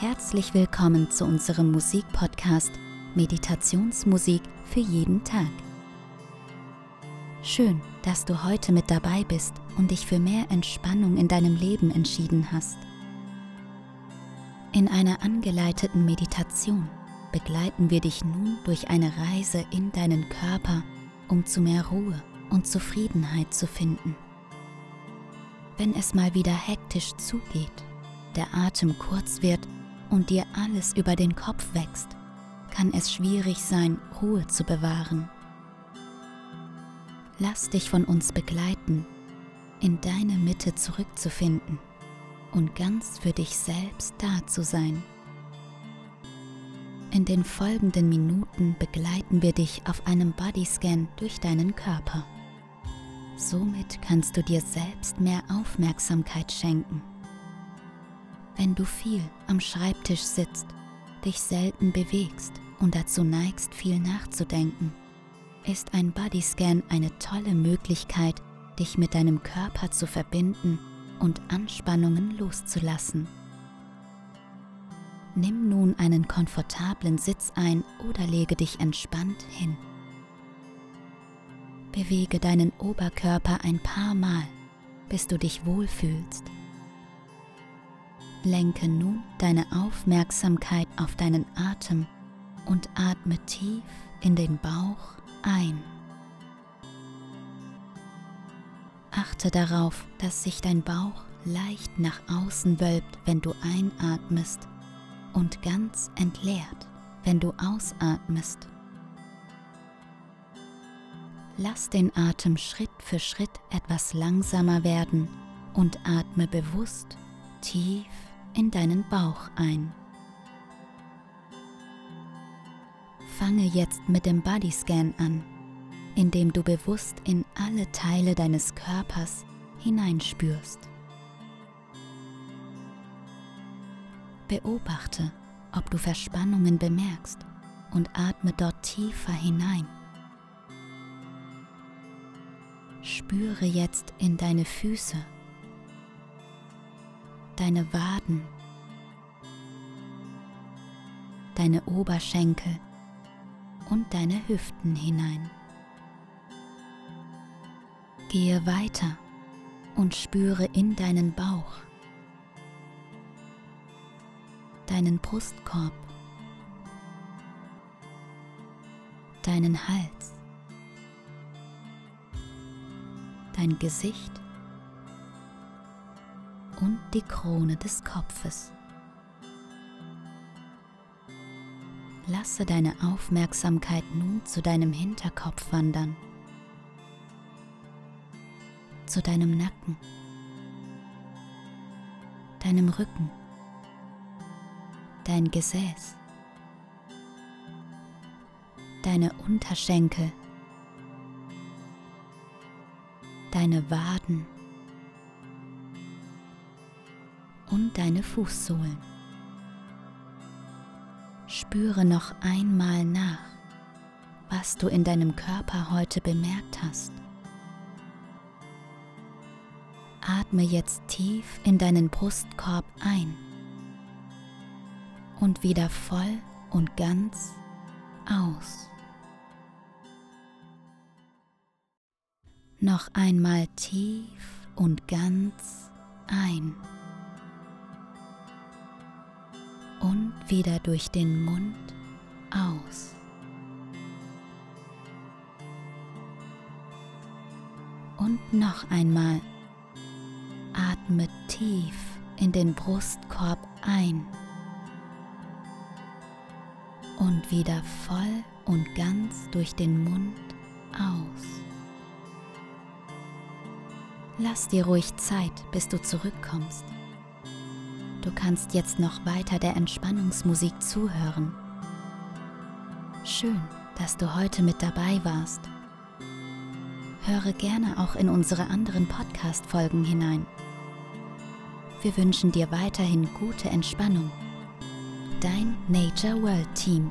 Herzlich willkommen zu unserem Musikpodcast Meditationsmusik für jeden Tag. Schön, dass du heute mit dabei bist und dich für mehr Entspannung in deinem Leben entschieden hast. In einer angeleiteten Meditation begleiten wir dich nun durch eine Reise in deinen Körper, um zu mehr Ruhe und Zufriedenheit zu finden. Wenn es mal wieder hektisch zugeht, der Atem kurz wird und dir alles über den Kopf wächst, kann es schwierig sein, Ruhe zu bewahren. Lass dich von uns begleiten, in deine Mitte zurückzufinden und ganz für dich selbst da zu sein. In den folgenden Minuten begleiten wir dich auf einem Bodyscan durch deinen Körper. Somit kannst du dir selbst mehr Aufmerksamkeit schenken wenn du viel am Schreibtisch sitzt, dich selten bewegst und dazu neigst, viel nachzudenken, ist ein Bodyscan eine tolle Möglichkeit, dich mit deinem Körper zu verbinden und Anspannungen loszulassen. Nimm nun einen komfortablen Sitz ein oder lege dich entspannt hin. Bewege deinen Oberkörper ein paar Mal, bis du dich wohlfühlst. Lenke nun deine Aufmerksamkeit auf deinen Atem und atme tief in den Bauch ein. Achte darauf, dass sich dein Bauch leicht nach außen wölbt, wenn du einatmest und ganz entleert, wenn du ausatmest. Lass den Atem Schritt für Schritt etwas langsamer werden und atme bewusst tief in deinen Bauch ein. Fange jetzt mit dem Bodyscan an, indem du bewusst in alle Teile deines Körpers hineinspürst. Beobachte, ob du Verspannungen bemerkst und atme dort tiefer hinein. Spüre jetzt in deine Füße deine Waden, deine Oberschenkel und deine Hüften hinein. Gehe weiter und spüre in deinen Bauch, deinen Brustkorb, deinen Hals, dein Gesicht und die Krone des Kopfes. Lasse deine Aufmerksamkeit nun zu deinem Hinterkopf wandern, zu deinem Nacken, deinem Rücken, dein Gesäß, deine Unterschenkel, deine Waden, und deine Fußsohlen. Spüre noch einmal nach, was du in deinem Körper heute bemerkt hast. Atme jetzt tief in deinen Brustkorb ein und wieder voll und ganz aus. Noch einmal tief und ganz ein. Und wieder durch den Mund aus. Und noch einmal atme tief in den Brustkorb ein und wieder voll und ganz durch den Mund aus. Lass dir ruhig Zeit, bis du zurückkommst. Du kannst jetzt noch weiter der Entspannungsmusik zuhören. Schön, dass du heute mit dabei warst. Höre gerne auch in unsere anderen Podcast-Folgen hinein. Wir wünschen dir weiterhin gute Entspannung. Dein Nature World Team.